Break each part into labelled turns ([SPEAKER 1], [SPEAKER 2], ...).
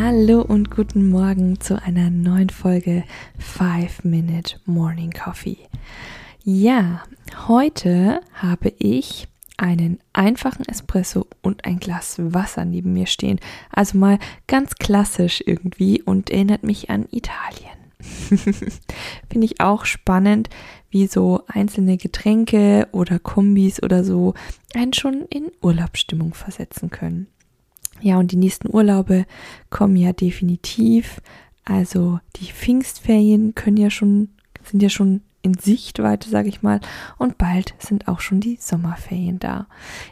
[SPEAKER 1] Hallo und guten Morgen zu einer neuen Folge 5 Minute Morning Coffee. Ja, heute habe ich einen einfachen Espresso und ein Glas Wasser neben mir stehen. Also mal ganz klassisch irgendwie und erinnert mich an Italien. Finde ich auch spannend, wie so einzelne Getränke oder Kombis oder so einen schon in Urlaubsstimmung versetzen können. Ja, und die nächsten Urlaube kommen ja definitiv. Also die Pfingstferien können ja schon, sind ja schon in Sichtweite, sage ich mal. Und bald sind auch schon die Sommerferien da.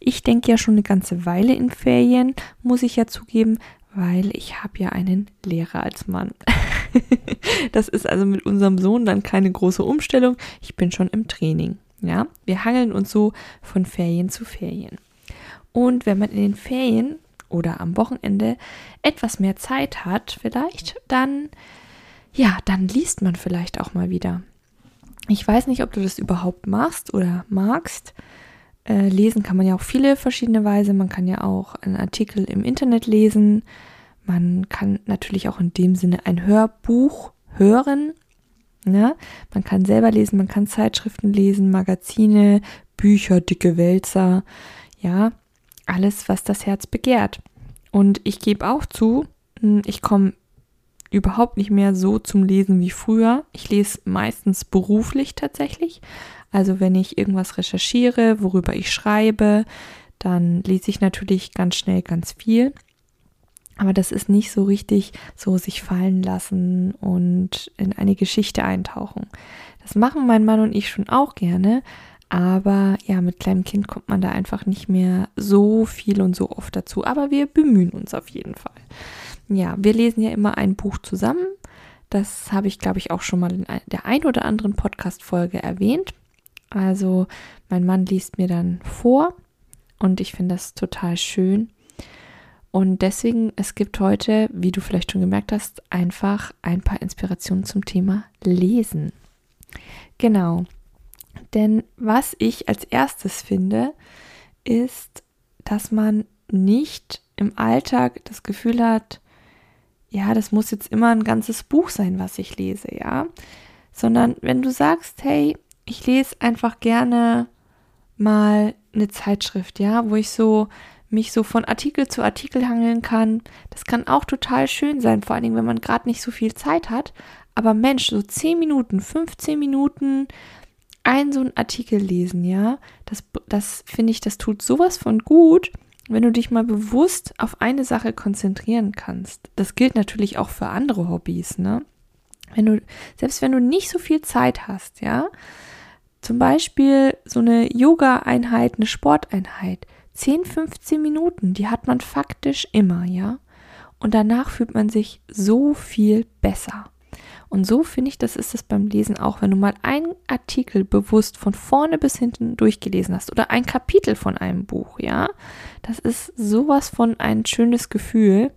[SPEAKER 1] Ich denke ja schon eine ganze Weile in Ferien, muss ich ja zugeben, weil ich habe ja einen Lehrer als Mann. das ist also mit unserem Sohn dann keine große Umstellung. Ich bin schon im Training. Ja, wir hangeln uns so von Ferien zu Ferien. Und wenn man in den Ferien oder am Wochenende etwas mehr Zeit hat, vielleicht, dann, ja, dann liest man vielleicht auch mal wieder. Ich weiß nicht, ob du das überhaupt machst oder magst. Äh, lesen kann man ja auf viele verschiedene Weise. Man kann ja auch einen Artikel im Internet lesen. Man kann natürlich auch in dem Sinne ein Hörbuch hören. Ne? Man kann selber lesen, man kann Zeitschriften lesen, Magazine, Bücher, dicke Wälzer. Ja, alles, was das Herz begehrt. Und ich gebe auch zu, hm, ich komme überhaupt nicht mehr so zum Lesen wie früher. Ich lese meistens beruflich tatsächlich. Also wenn ich irgendwas recherchiere, worüber ich schreibe, dann lese ich natürlich ganz schnell ganz viel. Aber das ist nicht so richtig so sich fallen lassen und in eine Geschichte eintauchen. Das machen mein Mann und ich schon auch gerne. Aber ja, mit kleinem Kind kommt man da einfach nicht mehr so viel und so oft dazu. Aber wir bemühen uns auf jeden Fall ja, wir lesen ja immer ein Buch zusammen. Das habe ich, glaube ich, auch schon mal in der ein oder anderen Podcast-Folge erwähnt. Also, mein Mann liest mir dann vor und ich finde das total schön. Und deswegen, es gibt heute, wie du vielleicht schon gemerkt hast, einfach ein paar Inspirationen zum Thema Lesen. Genau. Denn was ich als erstes finde, ist, dass man nicht im Alltag das Gefühl hat, ja, das muss jetzt immer ein ganzes Buch sein, was ich lese, ja. Sondern wenn du sagst, hey, ich lese einfach gerne mal eine Zeitschrift, ja, wo ich so mich so von Artikel zu Artikel hangeln kann. Das kann auch total schön sein, vor allen Dingen, wenn man gerade nicht so viel Zeit hat. Aber Mensch, so 10 Minuten, 15 Minuten ein so ein Artikel lesen, ja, das, das finde ich, das tut sowas von gut wenn du dich mal bewusst auf eine Sache konzentrieren kannst, das gilt natürlich auch für andere Hobbys, ne? Wenn du, selbst wenn du nicht so viel Zeit hast, ja, zum Beispiel so eine Yoga-Einheit, eine Sporteinheit, 10, 15 Minuten, die hat man faktisch immer, ja. Und danach fühlt man sich so viel besser. Und so finde ich, das ist es beim Lesen auch, wenn du mal einen Artikel bewusst von vorne bis hinten durchgelesen hast oder ein Kapitel von einem Buch, ja. Das ist sowas von ein schönes Gefühl.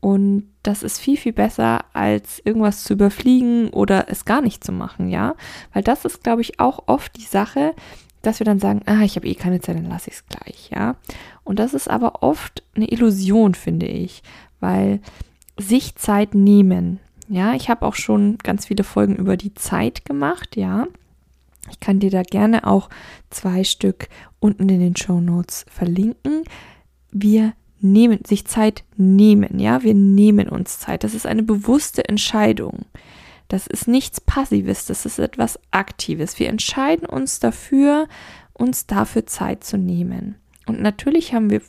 [SPEAKER 1] Und das ist viel, viel besser, als irgendwas zu überfliegen oder es gar nicht zu machen, ja. Weil das ist, glaube ich, auch oft die Sache, dass wir dann sagen, ah, ich habe eh keine Zeit, dann lasse ich es gleich, ja. Und das ist aber oft eine Illusion, finde ich, weil sich Zeit nehmen, ja, ich habe auch schon ganz viele Folgen über die Zeit gemacht, ja. Ich kann dir da gerne auch zwei Stück unten in den Show Notes verlinken. Wir nehmen, sich Zeit nehmen, ja, wir nehmen uns Zeit. Das ist eine bewusste Entscheidung. Das ist nichts Passives, das ist etwas Aktives. Wir entscheiden uns dafür, uns dafür Zeit zu nehmen. Und natürlich haben wir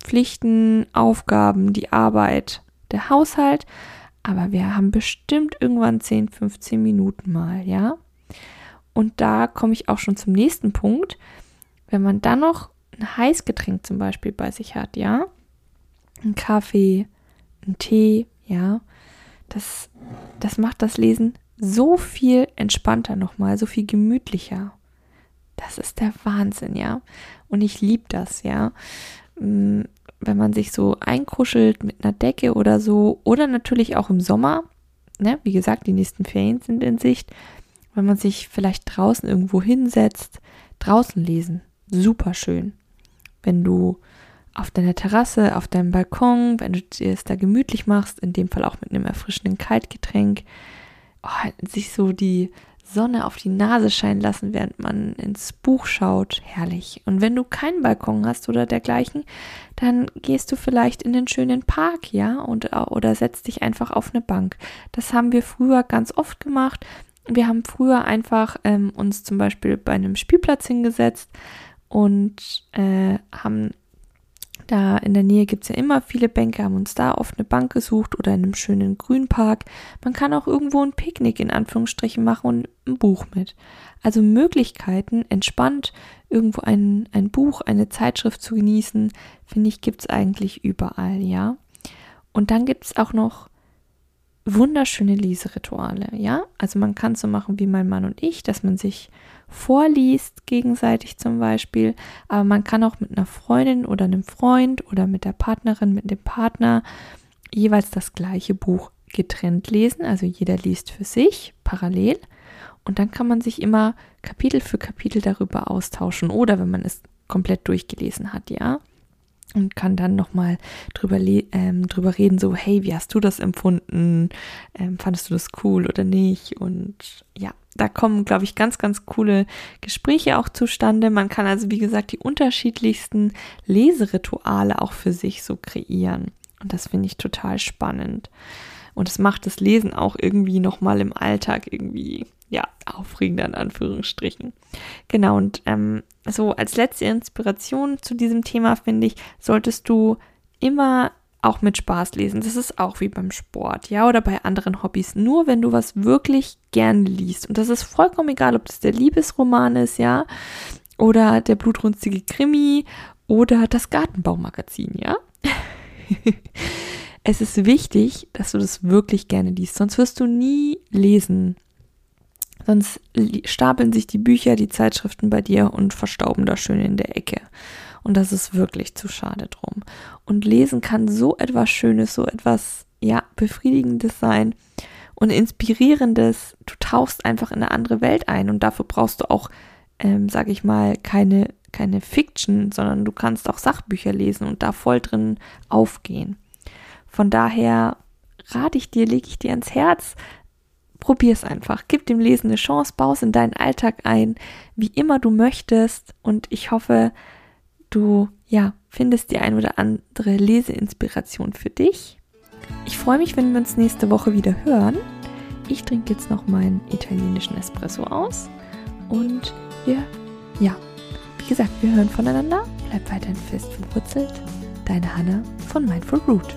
[SPEAKER 1] Pflichten, Aufgaben, die Arbeit, der Haushalt, aber wir haben bestimmt irgendwann 10, 15 Minuten mal, ja? Und da komme ich auch schon zum nächsten Punkt. Wenn man dann noch ein Heißgetränk zum Beispiel bei sich hat, ja? Ein Kaffee, ein Tee, ja? Das, das macht das Lesen so viel entspannter nochmal, so viel gemütlicher. Das ist der Wahnsinn, ja. Und ich liebe das, ja. Wenn man sich so einkuschelt mit einer Decke oder so, oder natürlich auch im Sommer, ne, wie gesagt, die nächsten Ferien sind in Sicht, wenn man sich vielleicht draußen irgendwo hinsetzt, draußen lesen, super schön. Wenn du auf deiner Terrasse, auf deinem Balkon, wenn du dir es da gemütlich machst, in dem Fall auch mit einem erfrischenden Kaltgetränk, oh, sich so die Sonne auf die Nase scheinen lassen, während man ins Buch schaut. Herrlich. Und wenn du keinen Balkon hast oder dergleichen, dann gehst du vielleicht in den schönen Park, ja, und, oder setzt dich einfach auf eine Bank. Das haben wir früher ganz oft gemacht. Wir haben früher einfach ähm, uns zum Beispiel bei einem Spielplatz hingesetzt und äh, haben da in der Nähe gibt es ja immer viele Bänke, haben uns da oft eine Bank gesucht oder in einem schönen Grünpark. Man kann auch irgendwo ein Picknick in Anführungsstrichen machen und ein Buch mit. Also Möglichkeiten, entspannt irgendwo ein, ein Buch, eine Zeitschrift zu genießen, finde ich, gibt es eigentlich überall, ja. Und dann gibt es auch noch wunderschöne Leserituale, ja. Also man kann so machen wie mein Mann und ich, dass man sich vorliest gegenseitig zum Beispiel, aber man kann auch mit einer Freundin oder einem Freund oder mit der Partnerin, mit dem Partner jeweils das gleiche Buch getrennt lesen. Also jeder liest für sich parallel und dann kann man sich immer Kapitel für Kapitel darüber austauschen oder wenn man es komplett durchgelesen hat, ja und kann dann nochmal drüber, ähm, drüber reden, so, hey, wie hast du das empfunden? Ähm, fandest du das cool oder nicht? Und ja, da kommen, glaube ich, ganz, ganz coole Gespräche auch zustande. Man kann also, wie gesagt, die unterschiedlichsten Leserituale auch für sich so kreieren. Und das finde ich total spannend. Und es macht das Lesen auch irgendwie nochmal im Alltag irgendwie, ja, aufregender in Anführungsstrichen. Genau, und ähm, so als letzte Inspiration zu diesem Thema finde ich, solltest du immer auch mit Spaß lesen. Das ist auch wie beim Sport, ja, oder bei anderen Hobbys. Nur wenn du was wirklich gern liest. Und das ist vollkommen egal, ob das der Liebesroman ist, ja, oder der blutrünstige Krimi oder das Gartenbaumagazin, ja. es ist wichtig, dass du das wirklich gerne liest, sonst wirst du nie lesen. Sonst stapeln sich die Bücher, die Zeitschriften bei dir und verstauben da schön in der Ecke. Und das ist wirklich zu schade drum. Und lesen kann so etwas Schönes, so etwas, ja, Befriedigendes sein und Inspirierendes. Du tauchst einfach in eine andere Welt ein und dafür brauchst du auch, ähm, sag ich mal, keine, keine Fiction, sondern du kannst auch Sachbücher lesen und da voll drin aufgehen. Von daher rate ich dir, lege ich dir ans Herz, probier es einfach. Gib dem Lesen eine Chance, baue es in deinen Alltag ein, wie immer du möchtest. Und ich hoffe, du ja, findest die ein oder andere Leseinspiration für dich. Ich freue mich, wenn wir uns nächste Woche wieder hören. Ich trinke jetzt noch meinen italienischen Espresso aus und wir, ja, wie gesagt, wir hören voneinander. Bleib weiterhin fest verwurzelt. Deine Hanna von Mindful Root.